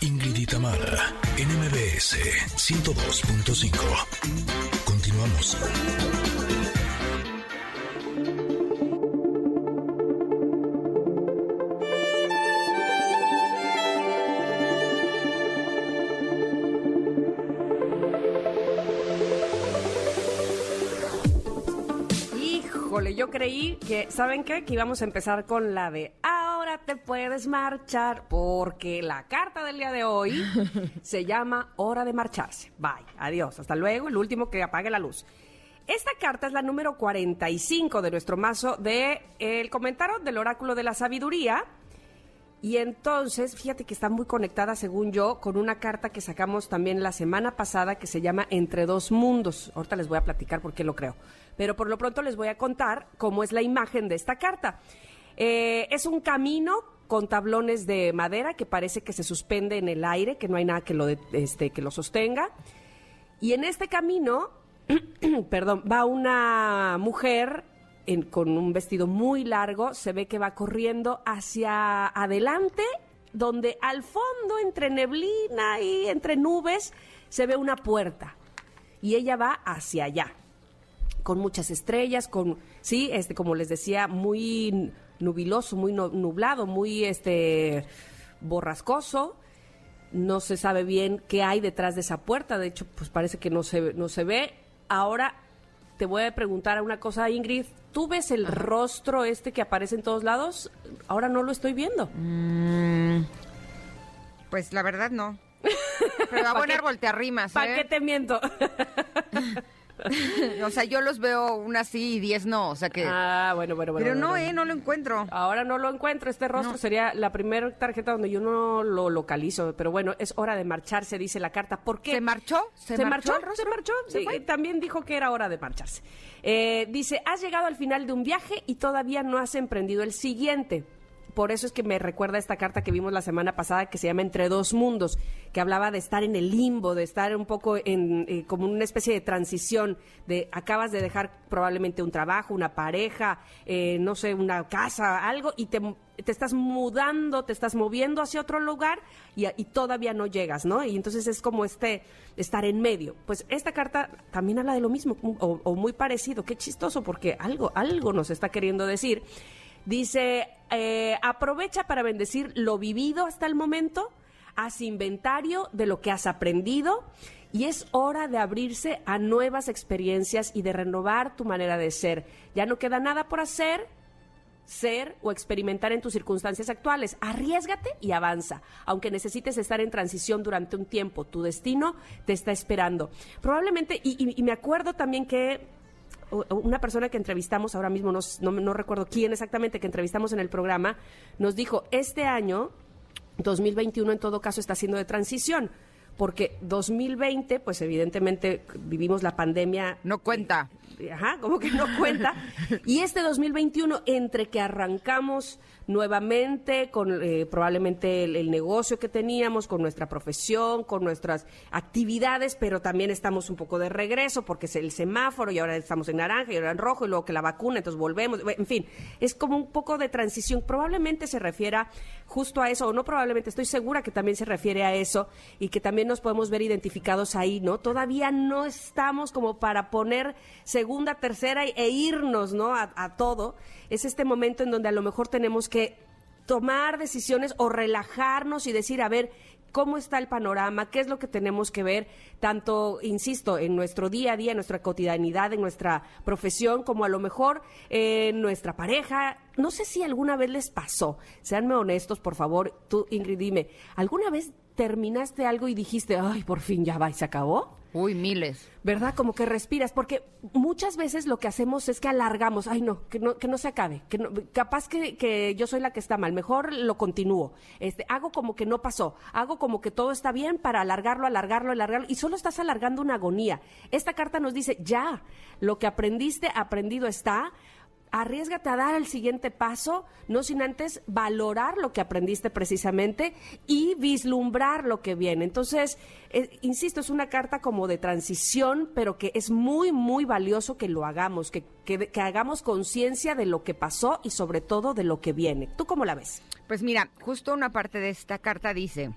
Ingrid y NMBS 102.5. Continuamos. Yo creí que, ¿saben qué? Que íbamos a empezar con la de te puedes marchar, porque la carta del día de hoy se llama hora de marcharse. Bye, adiós, hasta luego, el último que apague la luz. Esta carta es la número 45 de nuestro mazo de El comentario del oráculo de la sabiduría. Y entonces, fíjate que está muy conectada, según yo, con una carta que sacamos también la semana pasada que se llama Entre dos mundos. Ahorita les voy a platicar por qué lo creo. Pero por lo pronto les voy a contar cómo es la imagen de esta carta. Eh, es un camino con tablones de madera que parece que se suspende en el aire, que no hay nada que lo, este, que lo sostenga. Y en este camino, perdón, va una mujer con un vestido muy largo, se ve que va corriendo hacia adelante, donde al fondo, entre neblina y entre nubes, se ve una puerta. Y ella va hacia allá con muchas estrellas, con, sí, este, como les decía, muy nubiloso, muy nublado, muy, este, borrascoso. No se sabe bien qué hay detrás de esa puerta. De hecho, pues parece que no se, no se ve. Ahora te voy a preguntar una cosa, Ingrid. ¿Tú ves el rostro este que aparece en todos lados? Ahora no lo estoy viendo. Pues la verdad no. Pero a buen árbol te arrimas, ¿Para ¿eh? qué te miento? O sea, yo los veo una sí y diez no, o sea que... ah, bueno, bueno, bueno. Pero no, bueno. ¿eh? No lo encuentro. Ahora no lo encuentro. Este rostro No. sería la primera tarjeta donde yo no lo localizo. Pero bueno, es hora de marcharse, dice la carta. ¿Por qué? ¿Se marchó? ¿Se, ¿Se marchó? ¿Se marchó? ¿Se Sí, fue? también dijo que era hora de marcharse. Eh, dice, has llegado al final de un viaje y todavía no has emprendido el siguiente. Por eso es que me recuerda esta carta que vimos la semana pasada que se llama Entre dos mundos, que hablaba de estar en el limbo, de estar un poco en eh, como una especie de transición, de acabas de dejar probablemente un trabajo, una pareja, eh, no sé, una casa, algo, y te, te estás mudando, te estás moviendo hacia otro lugar y, todavía no llegas, ¿no? Y entonces es como este estar en medio. Pues esta carta también habla de lo mismo o, o muy parecido. Qué chistoso porque algo, algo nos está queriendo decir. Dice, eh, aprovecha para bendecir lo vivido hasta el momento, haz inventario de lo que has aprendido y es hora de abrirse a nuevas experiencias y de renovar tu manera de ser. Ya no queda nada por hacer, ser o experimentar en tus circunstancias actuales. Arriesgate y avanza. Aunque necesites estar en transición durante un tiempo, tu destino te está esperando. Probablemente, y, me acuerdo también que una persona que entrevistamos, ahora mismo no, no, no recuerdo quién exactamente que entrevistamos en el programa, nos dijo, este año, 2021 en todo caso está siendo de transición. Porque 2020, pues evidentemente vivimos la pandemia No cuenta. Ajá, como que no cuenta. Y este 2021, entre que arrancamos nuevamente con eh, probablemente el, negocio que teníamos, con nuestra profesión, con nuestras actividades, pero también estamos un poco de regreso porque es el semáforo y ahora estamos en naranja y ahora en rojo y luego que la vacuna, entonces volvemos. En fin, es como un poco de transición. Probablemente se refiera justo a eso, o no probablemente, estoy segura que también se refiere a eso y que también nos podemos ver identificados ahí, ¿no? Todavía no estamos como para poner segunda, tercera e irnos, ¿no? A, todo. Es este momento en donde a lo mejor tenemos que tomar decisiones o relajarnos y decir, a ver, cómo está el panorama, qué es lo que tenemos que ver, tanto, insisto, en nuestro día a día, en nuestra cotidianidad, en nuestra profesión, como a lo mejor en nuestra pareja. No sé si alguna vez les pasó, seanme honestos, por favor, tú, Ingrid, dime, ¿alguna vez terminaste algo y dijiste, ay, por fin ya va y se acabó? Uy, miles. ¿Verdad? Como que respiras, porque muchas veces lo que hacemos es que alargamos, ay no, que no, que no se acabe, que no- capaz que, que yo soy la que está mal, mejor lo continúo, este, hago como que no pasó, hago como que todo está bien para alargarlo, alargarlo, alargarlo, y solo estás alargando una agonía. Esta carta nos dice, ya, lo que aprendiste, aprendido está, arriesgate a dar el siguiente paso, no sin antes valorar lo que aprendiste precisamente y vislumbrar lo que viene. Entonces, eh, insisto, es una carta como de transición, pero que es muy, muy valioso que lo hagamos, que, que, que hagamos conciencia de lo que pasó y sobre todo de lo que viene. ¿Tú cómo la ves? Pues mira, justo una parte de esta carta dice,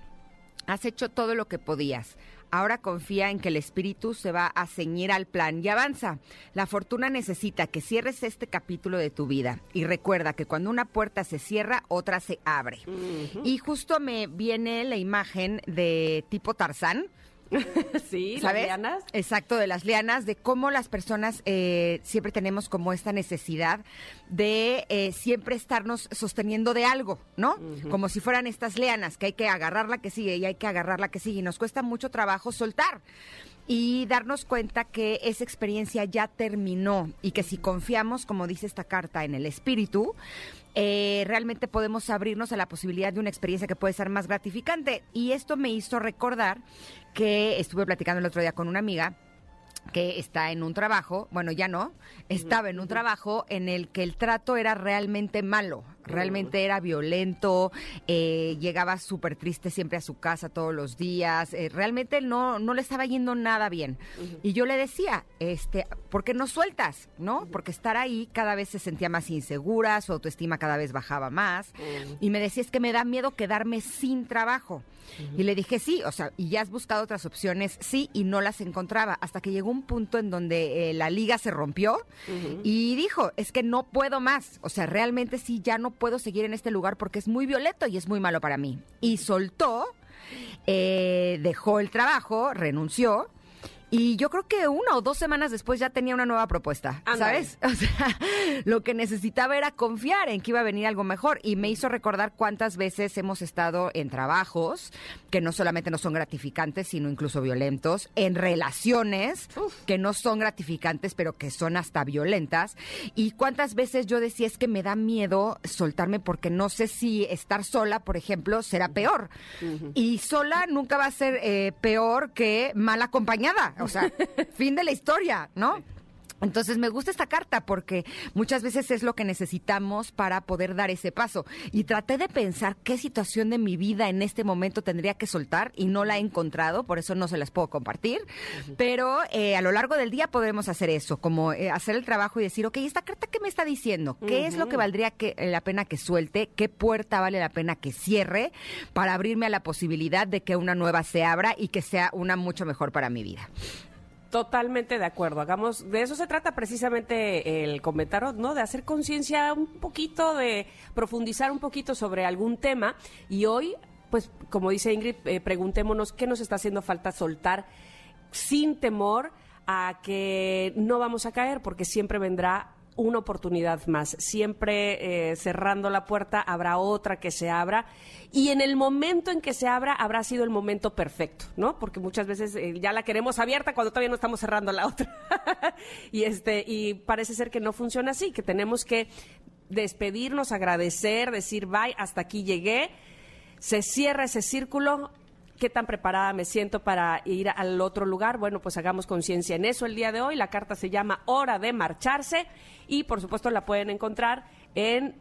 has hecho todo lo que podías. Ahora confía en que el espíritu se va a ceñir al plan y avanza. La fortuna necesita que cierres este capítulo de tu vida. Y recuerda que cuando una puerta se cierra, otra se abre. Y justo me viene la imagen de tipo Tarzán. sí, las ¿sabes? lianas. Exacto, de las lianas, de cómo las personas eh, siempre tenemos como esta necesidad de eh, siempre estarnos sosteniendo de algo, ¿no? Como si fueran estas lianas, que hay que agarrar la que sigue y hay que agarrar la que sigue, y nos cuesta mucho trabajo soltar. Y darnos cuenta que esa experiencia ya terminó y que si confiamos, como dice esta carta, en el espíritu, eh, realmente podemos abrirnos a la posibilidad de una experiencia que puede ser más gratificante. Y esto me hizo recordar que estuve platicando el otro día con una amiga que está en un trabajo, bueno, ya no, estaba en un trabajo en el que el trato era realmente malo, realmente era violento, eh, llegaba súper triste siempre a su casa todos los días, eh, realmente no, no le estaba yendo nada bien. Y yo le decía, este, ¿por qué no sueltas? ¿No? Porque estar ahí cada vez se sentía más insegura, su autoestima cada vez bajaba más. Y me decía, es que me da miedo quedarme sin trabajo. Y le dije, sí, o sea, y ya has buscado otras opciones, sí, y no las encontraba, hasta que llegó un punto en donde eh, la liga se rompió y dijo, es que no puedo más, o sea, realmente sí, ya no puedo seguir en este lugar porque es muy violento y es muy malo para mí. Y soltó, eh, dejó el trabajo, renunció. Y yo creo que una o dos semanas después ya tenía una nueva propuesta. ¿sabes? O sea, lo que necesitaba era confiar en que iba a venir algo mejor y me hizo recordar cuántas veces hemos estado en trabajos que no solamente no son gratificantes, sino incluso violentos, en relaciones que no son gratificantes, pero que son hasta violentas. Y cuántas veces yo decía es que me da miedo soltarme porque no sé si estar sola, por ejemplo, será peor. Y sola nunca va a ser eh, peor que mal acompañada. O sea, fin de la historia, ¿no? Entonces me gusta esta carta porque muchas veces es lo que necesitamos para poder dar ese paso. Y traté de pensar qué situación de mi vida en este momento tendría que soltar y no la he encontrado, por eso no se las puedo compartir. Pero eh, a lo largo del día podremos hacer eso, como eh, hacer el trabajo y decir, ok, ¿esta carta qué me está diciendo? ¿Qué es lo que valdría que, eh, la pena que suelte? ¿Qué puerta vale la pena que cierre para abrirme a la posibilidad de que una nueva se abra y que sea una mucho mejor para mi vida? Totalmente de acuerdo. Hagamos, de eso se trata precisamente el comentario, ¿no? De hacer conciencia un poquito, de profundizar un poquito sobre algún tema. Y hoy, pues, como dice Ingrid, eh, preguntémonos qué nos está haciendo falta soltar sin temor a que no vamos a caer, porque siempre vendrá una oportunidad más. Siempre eh, cerrando la puerta habrá otra que se abra y en el momento en que se abra habrá sido el momento perfecto, ¿no? Porque muchas veces eh, ya la queremos abierta cuando todavía no estamos cerrando la otra. y este y parece ser que no funciona así, que tenemos que despedirnos, agradecer, decir bye, hasta aquí llegué. Se cierra ese círculo, ¿Qué tan preparada me siento para ir al otro lugar? Bueno, pues hagamos conciencia en eso el día de hoy. La carta se llama Hora de Marcharse y por supuesto la pueden encontrar en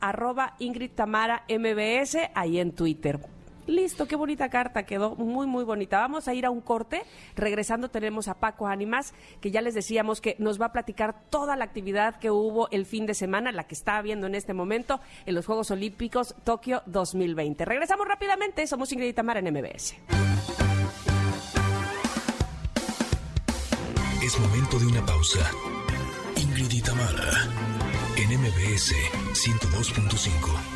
arroba Ingrid Tamara MBS ahí en Twitter. Listo, qué bonita carta, quedó muy, muy bonita. Vamos a ir a un corte. Regresando tenemos a Paco Ánimas, que ya les decíamos que nos va a platicar toda la actividad que hubo el fin de semana, la que está habiendo en este momento en los Juegos Olímpicos Tokio 2020. Regresamos rápidamente, somos Ingrid y Tamara en MBS. Es momento de una pausa. Ingrid Tamara, en MBS 102.5.